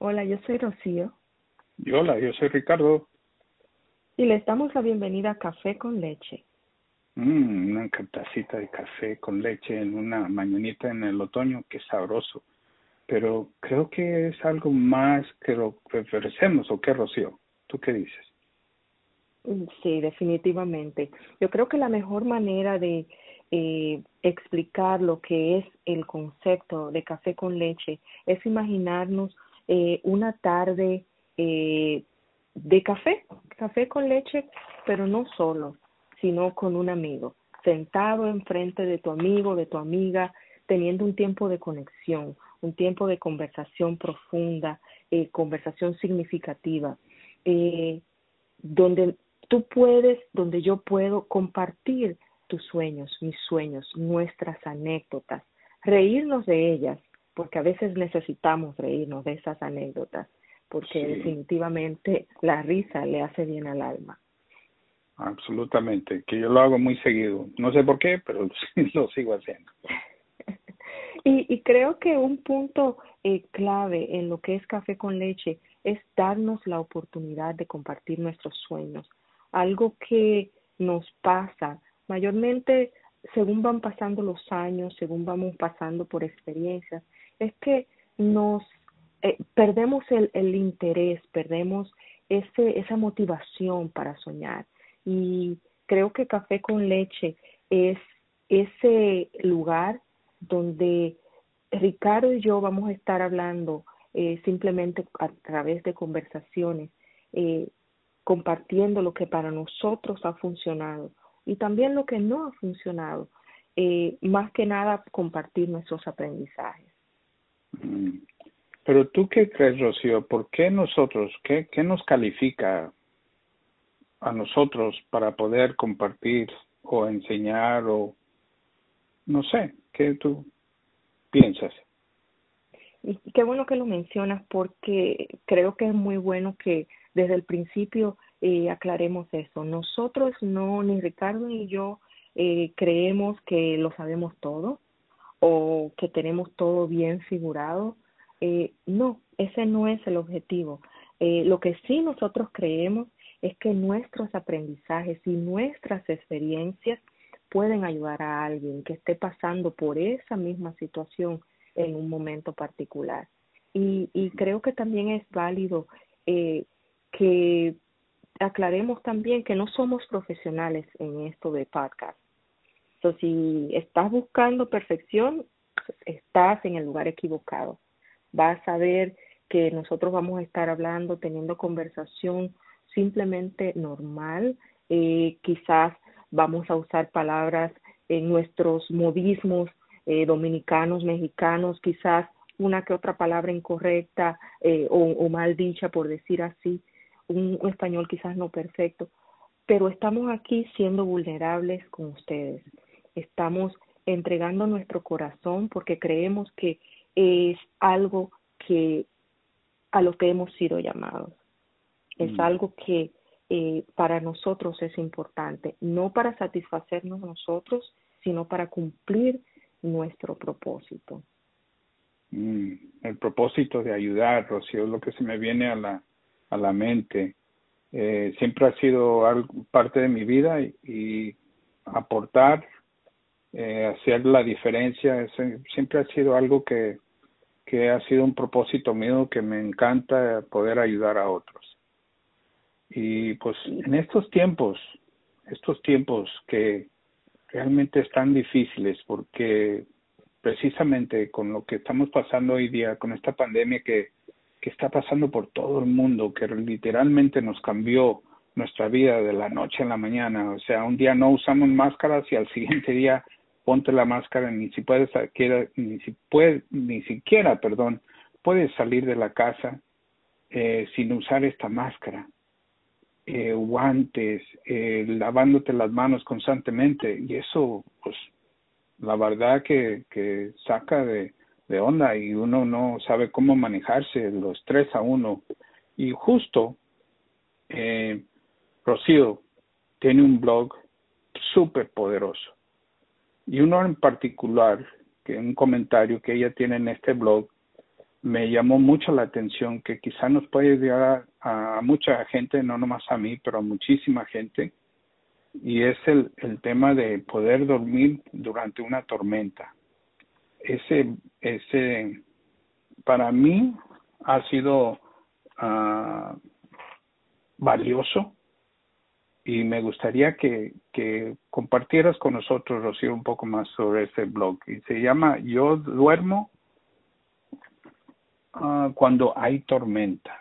Hola, yo soy Rocío. Y hola, yo soy Ricardo. Y les damos la bienvenida a Café con Leche. Mm, una tacita de café con leche en una mañanita en el otoño, qué sabroso. Pero creo que es algo más que lo que ofrecemos, ¿o qué, Rocío? ¿Tú qué dices? Mm, sí, definitivamente. Yo creo que la mejor manera de eh, explicar lo que es el concepto de café con leche es imaginarnos eh, una tarde eh, de café, café con leche, pero no solo, sino con un amigo, sentado enfrente de tu amigo, de tu amiga, teniendo un tiempo de conexión, un tiempo de conversación profunda, eh, conversación significativa, eh, donde tú puedes, donde yo puedo compartir tus sueños, mis sueños, nuestras anécdotas, reírnos de ellas, porque a veces necesitamos reírnos de esas anécdotas, porque definitivamente la risa le hace bien al alma. Absolutamente, que yo lo hago muy seguido. No sé por qué, pero lo sigo haciendo. y, y creo que un punto eh, clave en lo que es café con leche es darnos la oportunidad de compartir nuestros sueños, algo que nos pasa mayormente según van pasando los años, según vamos pasando por experiencias, es que nos eh, perdemos el, el interés, perdemos ese, esa motivación para soñar. Y creo que Café con Leche es ese lugar donde Ricardo y yo vamos a estar hablando eh, simplemente a través de conversaciones, eh, compartiendo lo que para nosotros ha funcionado, y también lo que no ha funcionado. Más que nada compartir nuestros aprendizajes. Mm. Pero tú qué crees, Rocío, ¿por qué nosotros, qué, qué nos califica a nosotros para poder compartir o enseñar o no sé, ¿qué tú piensas? Y qué bueno que lo mencionas porque creo que es muy bueno que desde el principio eh, aclaremos eso. Nosotros no, ni Ricardo ni yo, eh, creemos que lo sabemos todo o que tenemos todo bien figurado. Eh, no, ese no es el objetivo. Eh, lo que sí nosotros creemos es que nuestros aprendizajes y nuestras experiencias pueden ayudar a alguien que esté pasando por esa misma situación en un momento particular. Y, y creo que también es válido eh, que aclaremos también que no somos profesionales en esto de podcast. Entonces, si estás buscando perfección, estás en el lugar equivocado. Vas a ver que nosotros vamos a estar hablando, teniendo conversación simplemente normal. Eh, quizás vamos a usar palabras en nuestros modismos eh, dominicanos, mexicanos, quizás una que otra palabra incorrecta eh, o mal dicha, por decir así un, español quizás no perfecto, pero estamos aquí siendo vulnerables con ustedes. Estamos entregando nuestro corazón porque creemos que es algo que a lo que hemos sido llamados. Es mm. algo que eh, para nosotros es importante, no para satisfacernos nosotros, sino para cumplir nuestro propósito. Mm, el propósito de ayudar, Rocío, es lo que se me viene a la, a la mente. Eh, siempre ha sido algo, parte de mi vida y, aportar, eh, hacer la diferencia, siempre ha sido algo que, ha sido un propósito mío que me encanta poder ayudar a otros. Y pues en estos tiempos, estos tiempos que realmente están difíciles porque precisamente con lo que estamos pasando hoy día, con esta pandemia que está pasando por todo el mundo, que literalmente nos cambió nuestra vida de la noche a la mañana. O sea, un día no usamos máscaras y al siguiente día ponte la máscara, ni si puedes, ni si puedes, ni siquiera, perdón, puedes salir de la casa eh, sin usar esta máscara. Eh, guantes, eh, lavándote las manos constantemente y eso, pues, la verdad que, que saca de, de onda y uno no sabe cómo manejarse, los tres a uno. Y justo, eh, Rocío tiene un blog súper poderoso. Y uno en particular, que un comentario que ella tiene en este blog, me llamó mucho la atención que quizá nos puede llegar a, mucha gente, no nomás a mí, pero a muchísima gente, y es el, tema de poder dormir durante una tormenta. Ese, ese, para mí ha sido uh, valioso y me gustaría que, compartieras con nosotros, Rocío, un poco más sobre ese blog. Y se llama Yo duermo uh, cuando hay tormenta.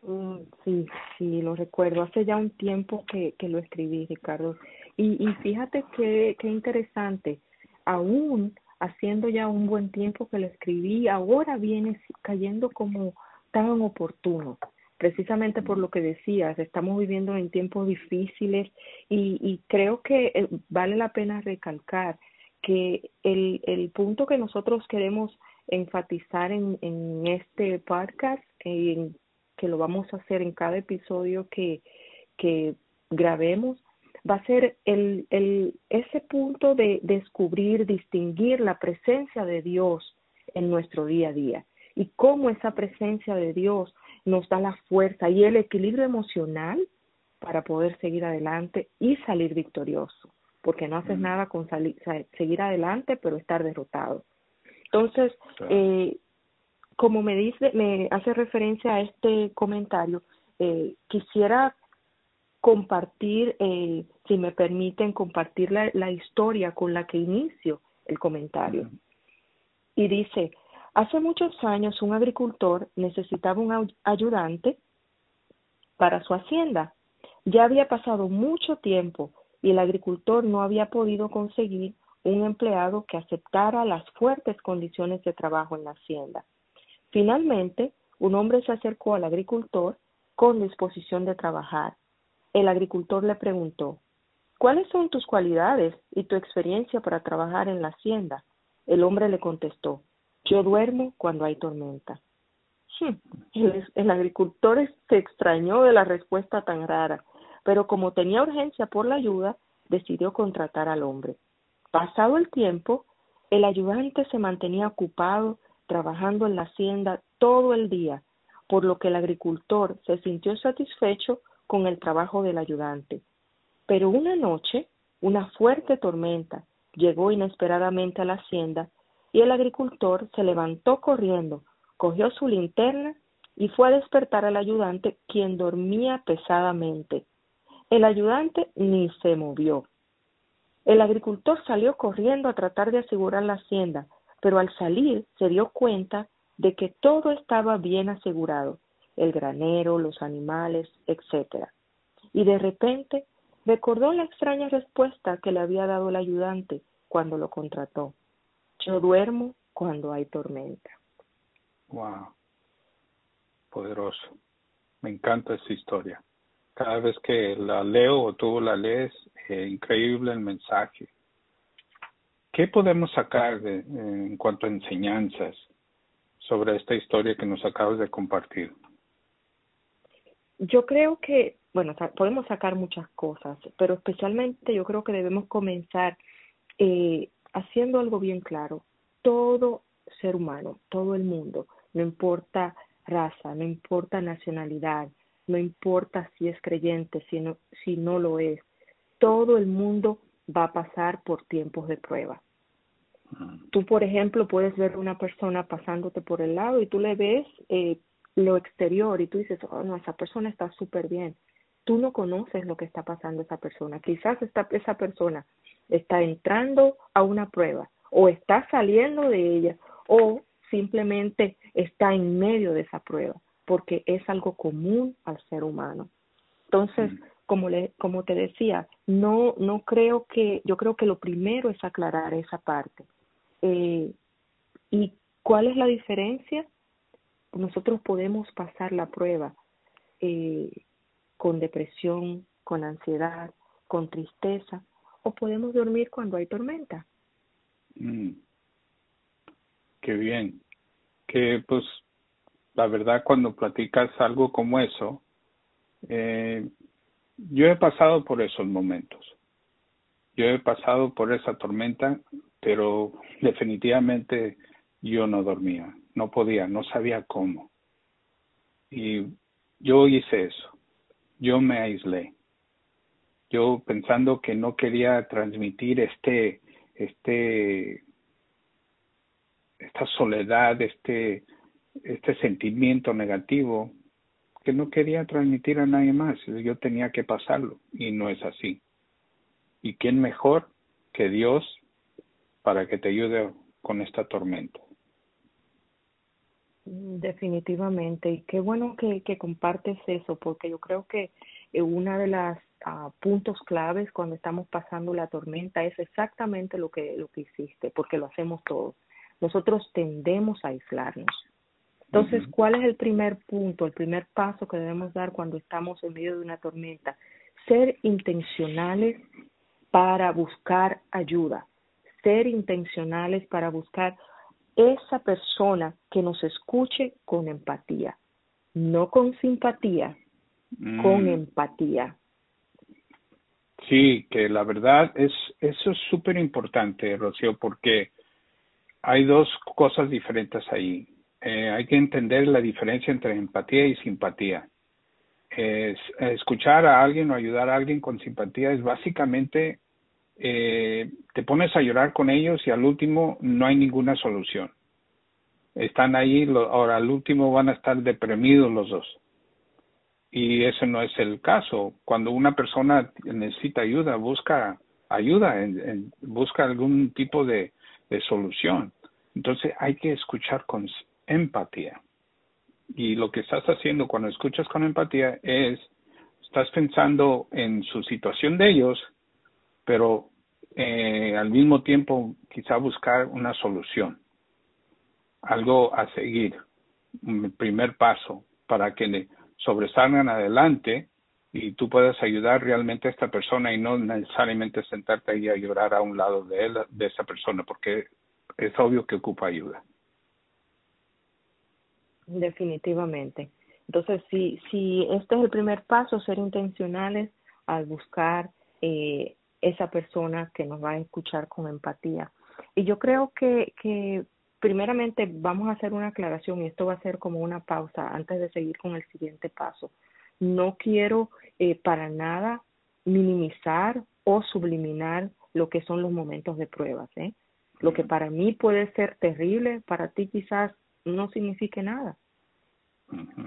Mm, sí, sí, lo recuerdo. Hace ya un tiempo que, que lo escribí, Ricardo. Y, y fíjate qué, qué interesante. Aún haciendo ya un buen tiempo que lo escribí, ahora viene cayendo como tan oportuno precisamente por lo que decías, estamos viviendo en tiempos difíciles y, creo que eh, vale la pena recalcar que el, punto que nosotros queremos enfatizar en, este podcast, en, que lo vamos a hacer en cada episodio que, que grabemos, va a ser el, el, ese punto de descubrir, distinguir la presencia de Dios en nuestro día a día y cómo esa presencia de Dios nos da la fuerza y el equilibrio emocional para poder seguir adelante y salir victorioso, porque no haces nada con salir, seguir adelante, pero estar derrotado. Entonces, eh, como me dice, me hace referencia a este comentario, eh, quisiera compartir, eh, si me permiten, compartir la, la historia con la que inicio el comentario. Y dice, Hace muchos años un agricultor necesitaba un ayudante para su hacienda. Ya había pasado mucho tiempo y el agricultor no había podido conseguir un empleado que aceptara las fuertes condiciones de trabajo en la hacienda. Finalmente, un hombre se acercó al agricultor con disposición de trabajar. El agricultor le preguntó, ¿cuáles son tus cualidades y tu experiencia para trabajar en la hacienda? El hombre le contestó, yo duermo cuando hay tormenta. Hmm, el, agricultor se extrañó de la respuesta tan rara, pero como tenía urgencia por la ayuda, decidió contratar al hombre. Pasado el tiempo, el ayudante se mantenía ocupado trabajando en la hacienda todo el día, por lo que el agricultor se sintió satisfecho con el trabajo del ayudante. Pero una noche, una fuerte tormenta llegó inesperadamente a la hacienda y el agricultor se levantó corriendo, cogió su linterna y fue a despertar al ayudante, quien dormía pesadamente. El ayudante ni se movió. El agricultor salió corriendo a tratar de asegurar la hacienda, pero al salir se dio cuenta de que todo estaba bien asegurado, el granero, los animales, etc. Y de repente recordó la extraña respuesta que le había dado el ayudante cuando lo contrató. Yo duermo cuando hay tormenta. Wow. Poderoso. Me encanta esa historia. Cada vez que la leo o tú la lees, eh, increíble el mensaje. ¿Qué podemos sacar de, en cuanto a enseñanzas sobre esta historia que nos acabas de compartir? Yo creo que, bueno, podemos sacar muchas cosas, pero especialmente yo creo que debemos comenzar eh, haciendo algo bien claro, todo ser humano, todo el mundo, no importa raza, no importa nacionalidad, no importa si es creyente, si no, si no lo es, todo el mundo va a pasar por tiempos de prueba. Tú, por ejemplo, puedes ver una persona pasándote por el lado y tú le ves eh, lo exterior y tú dices, oh, no, esa persona está súper bien. Tú no conoces lo que está pasando esa persona. Quizás esta, esa persona está entrando a una prueba o está saliendo de ella o simplemente está en medio de esa prueba, porque es algo común al ser humano. Entonces, mm. como le, como te decía, no no creo que yo creo que lo primero es aclarar esa parte. Eh, ¿Y cuál es la diferencia? Nosotros podemos pasar la prueba eh, con depresión, con ansiedad, con tristeza, o podemos dormir cuando hay tormenta. Mm. Qué bien. Que pues la verdad cuando platicas algo como eso, eh, yo he pasado por esos momentos. Yo he pasado por esa tormenta, pero definitivamente yo no dormía, no podía, no sabía cómo. Y yo hice eso, yo me aislé. Yo pensando que no quería transmitir este, este, esta soledad, este, este sentimiento negativo que no quería transmitir a nadie más. Yo tenía que pasarlo y no es así. ¿Y quién mejor que Dios para que te ayude con esta tormenta? Definitivamente. Y qué bueno que, que compartes eso, porque yo creo que una de las ah, puntos claves cuando estamos pasando la tormenta es exactamente lo que, lo que hiciste, porque lo hacemos todos. Nosotros tendemos a aislarnos. Entonces, ¿cuál es el primer punto, el primer paso que debemos dar cuando estamos en medio de una tormenta? Ser intencionales para buscar ayuda, ser intencionales para buscar esa persona que nos escuche con empatía, no con simpatía, con mm. empatía. Sí, que la verdad es eso es súper importante, Rocío, porque hay dos cosas diferentes ahí. Eh, hay que entender la diferencia entre empatía y simpatía. escuchar a alguien o ayudar a alguien con simpatía es básicamente eh, te pones a llorar con ellos y al último no hay ninguna solución. Están ahí, ahora al último van a estar deprimidos los dos. Y ese no es el caso. Cuando una persona necesita ayuda, busca ayuda, busca algún tipo de solución. Entonces hay que escuchar con empatía. Y lo que estás haciendo cuando escuchas con empatía es, estás pensando en su situación de ellos, pero eh, al mismo tiempo quizá buscar una solución, algo a seguir, un primer paso para que sobresalgan adelante y tú puedas ayudar realmente a esta persona y no necesariamente sentarte ahí a llorar a un lado de él, de esa persona, porque es obvio que ocupa ayuda. Definitivamente. Entonces, si, si este es el primer paso, ser intencionales al buscar eh, esa persona que nos va a escuchar con empatía. Y yo creo que, que primeramente vamos a hacer una aclaración y esto va a ser como una pausa antes de seguir con el siguiente paso. No quiero eh, para nada minimizar o subliminar lo que son los momentos de pruebas. ¿eh? Lo que para mí puede ser terrible, para ti quizás no signifique nada.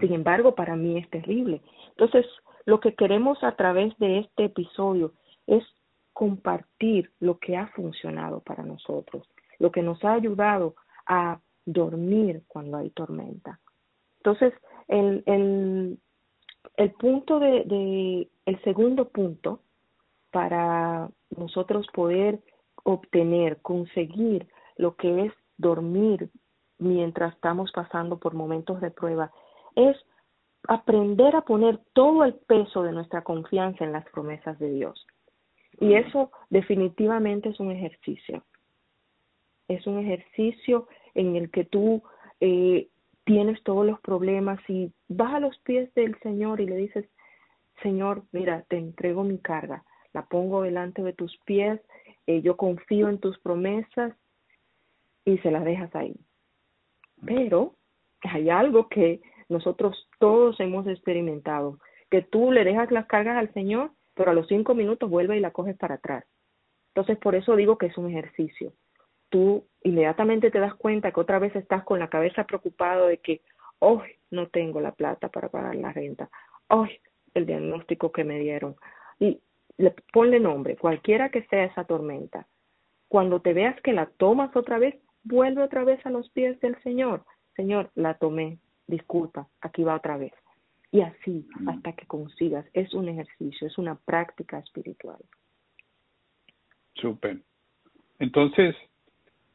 Sin embargo, para mí es terrible. Entonces, lo que queremos a través de este episodio es compartir lo que ha funcionado para nosotros, lo que nos ha ayudado a dormir cuando hay tormenta. Entonces, el, el, el punto de, de, el segundo punto para nosotros poder obtener, conseguir lo que es dormir mientras estamos pasando por momentos de prueba, es aprender a poner todo el peso de nuestra confianza en las promesas de Dios. Y eso definitivamente es un ejercicio. Es un ejercicio en el que tú eh, tienes todos los problemas y vas a los pies del Señor y le dices, Señor, mira, te entrego mi carga, la pongo delante de tus pies, eh, yo confío en tus promesas y se las dejas ahí. Pero hay algo que nosotros todos hemos experimentado, que tú le dejas las cargas al Señor, pero a los cinco minutos vuelve y la coges para atrás. Entonces, por eso digo que es un ejercicio. Tú inmediatamente te das cuenta que otra vez estás con la cabeza preocupado de que, hoy no tengo la plata para pagar la renta, hoy el diagnóstico que me dieron. Y le, ponle nombre, cualquiera que sea esa tormenta. Cuando te veas que la tomas otra vez, vuelve otra vez a los pies del Señor. Señor, la tomé, disculpa, aquí va otra vez. Y así mm. hasta que consigas. Es un ejercicio, es una práctica espiritual. Súper. Entonces,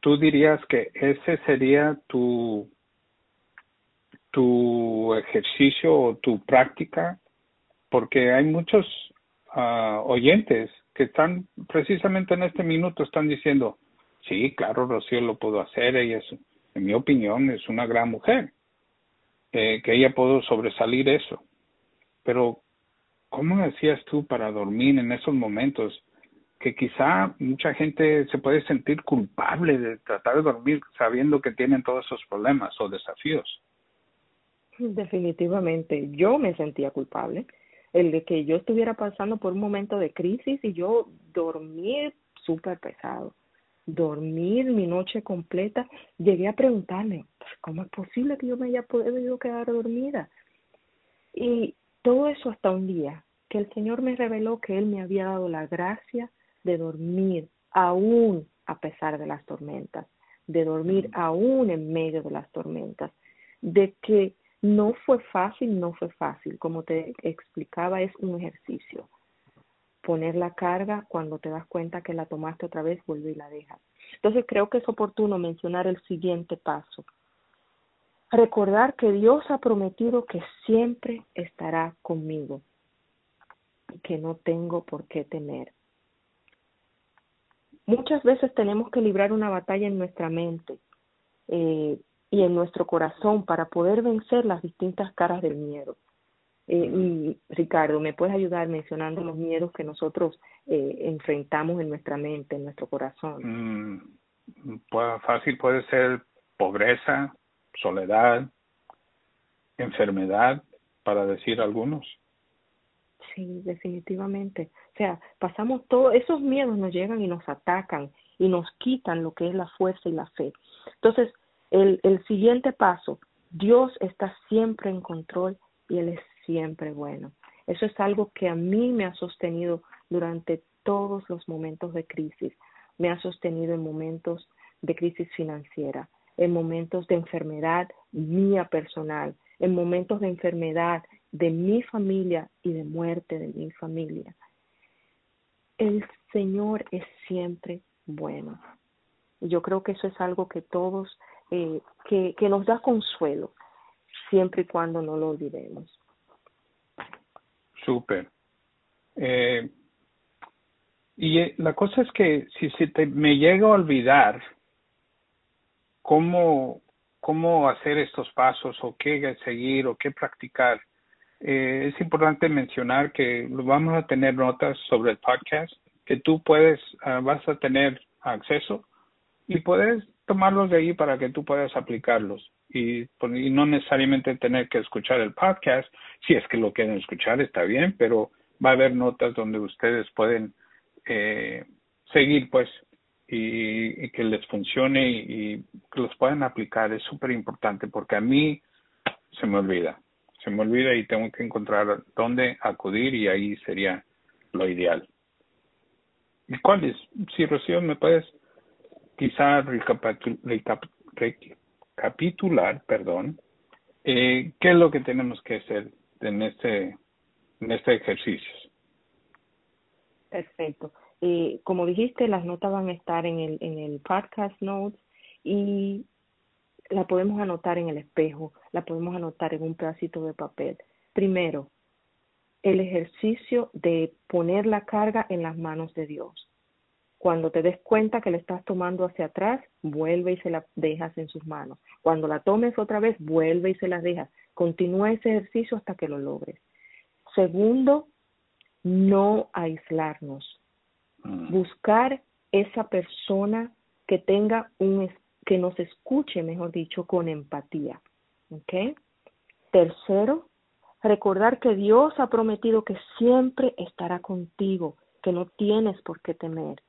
tú dirías que ese sería tu, tu ejercicio o tu práctica, porque hay muchos uh, oyentes que están precisamente en este minuto, están diciendo, sí, claro, Rocío lo puedo hacer, ella es, en mi opinión, es una gran mujer, eh, que ella pudo sobresalir eso. Pero, ¿cómo decías tú para dormir en esos momentos? Que quizá mucha gente se puede sentir culpable de tratar de dormir sabiendo que tienen todos esos problemas o desafíos. Definitivamente, yo me sentía culpable. El de que yo estuviera pasando por un momento de crisis y yo dormir súper pesado, dormir mi noche completa, llegué a preguntarme, pues, ¿cómo es posible que yo me haya podido quedar dormida? Y todo eso hasta un día que el Señor me reveló que Él me había dado la gracia de dormir aún a pesar de las tormentas, de dormir mm. aún en medio de las tormentas, de que no fue fácil, no fue fácil, como te explicaba, es un ejercicio. Poner la carga cuando te das cuenta que la tomaste otra vez, vuelve y la dejas. Entonces creo que es oportuno mencionar el siguiente paso. Recordar que Dios ha prometido que siempre estará conmigo y que no tengo por qué temer. Muchas veces tenemos que librar una batalla en nuestra mente eh, y en nuestro corazón para poder vencer las distintas caras del miedo. Eh, Ricardo, ¿me puedes ayudar mencionando los miedos que nosotros eh, enfrentamos en nuestra mente, en nuestro corazón? Mm, pues, fácil puede ser pobreza, soledad, enfermedad, para decir algunos. Sí, definitivamente. Sea, pasamos todo, esos miedos nos llegan y nos atacan y nos quitan lo que es la fuerza y la fe. Entonces, el, el siguiente paso, Dios está siempre en control y Él es siempre bueno. Eso es algo que a mí me ha sostenido durante todos los momentos de crisis. Me ha sostenido en momentos de crisis financiera, en momentos de enfermedad mía personal, en momentos de enfermedad de mi familia y de muerte de mi familia. El Señor es siempre bueno. Y yo creo que eso es algo que todos, eh, que, nos da consuelo, siempre y cuando no lo olvidemos. Súper. Eh, y eh, la cosa es que si se te, me llega a olvidar cómo, cómo hacer estos pasos o qué seguir o qué practicar, eh, es importante mencionar que vamos a tener notas sobre el podcast que tú puedes, ah, vas a tener acceso y puedes tomarlos de ahí para que tú puedas aplicarlos y, pues, y no necesariamente tener que escuchar el podcast. Si es que lo quieren escuchar, está bien, pero va a haber notas donde ustedes pueden eh, seguir, pues, y, y, que les funcione y, y que los puedan aplicar. Es súper importante porque a mí se me olvida se me olvida y tengo que encontrar dónde acudir y ahí sería lo ideal. ¿Y cuál es? Si Rocío me puedes quizá recapitular, perdón, eh, qué es lo que tenemos que hacer en este, en este ejercicio. Perfecto. Eh, como dijiste, las notas van a estar en el, en el podcast notes y la podemos anotar en el espejo, la podemos anotar en un pedacito de papel. Primero, el ejercicio de poner la carga en las manos de Dios. Cuando te des cuenta que le estás tomando hacia atrás, vuelve y se la dejas en sus manos. Cuando la tomes otra vez, vuelve y se la dejas. Continúa ese ejercicio hasta que lo logres. Segundo, no aislarnos. Mm. Buscar esa persona que tenga un que nos escuche, mejor dicho, con empatía. ¿Ok? Tercero, recordar que Dios ha prometido que siempre estará contigo, que no tienes por qué temer.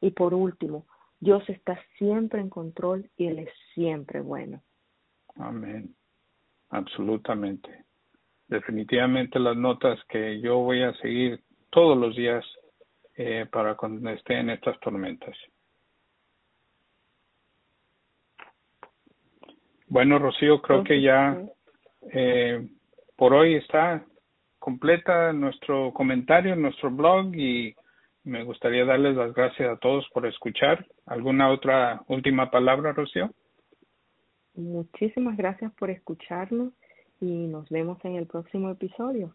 Y por último, Dios está siempre en control y Él es siempre bueno. Amén. Absolutamente. Definitivamente las notas que yo voy a seguir todos los días eh, para cuando esté en estas tormentas. Bueno, Rocío, creo que ya eh, por hoy está completa nuestro comentario, nuestro blog y me gustaría darles las gracias a todos por escuchar. ¿Alguna otra última palabra, Rocío? Muchísimas gracias por escucharnos y nos vemos en el próximo episodio.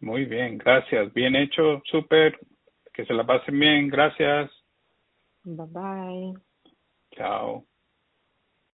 Muy bien, gracias. Bien hecho, súper. Que se la pasen bien, gracias. Bye bye. Chao.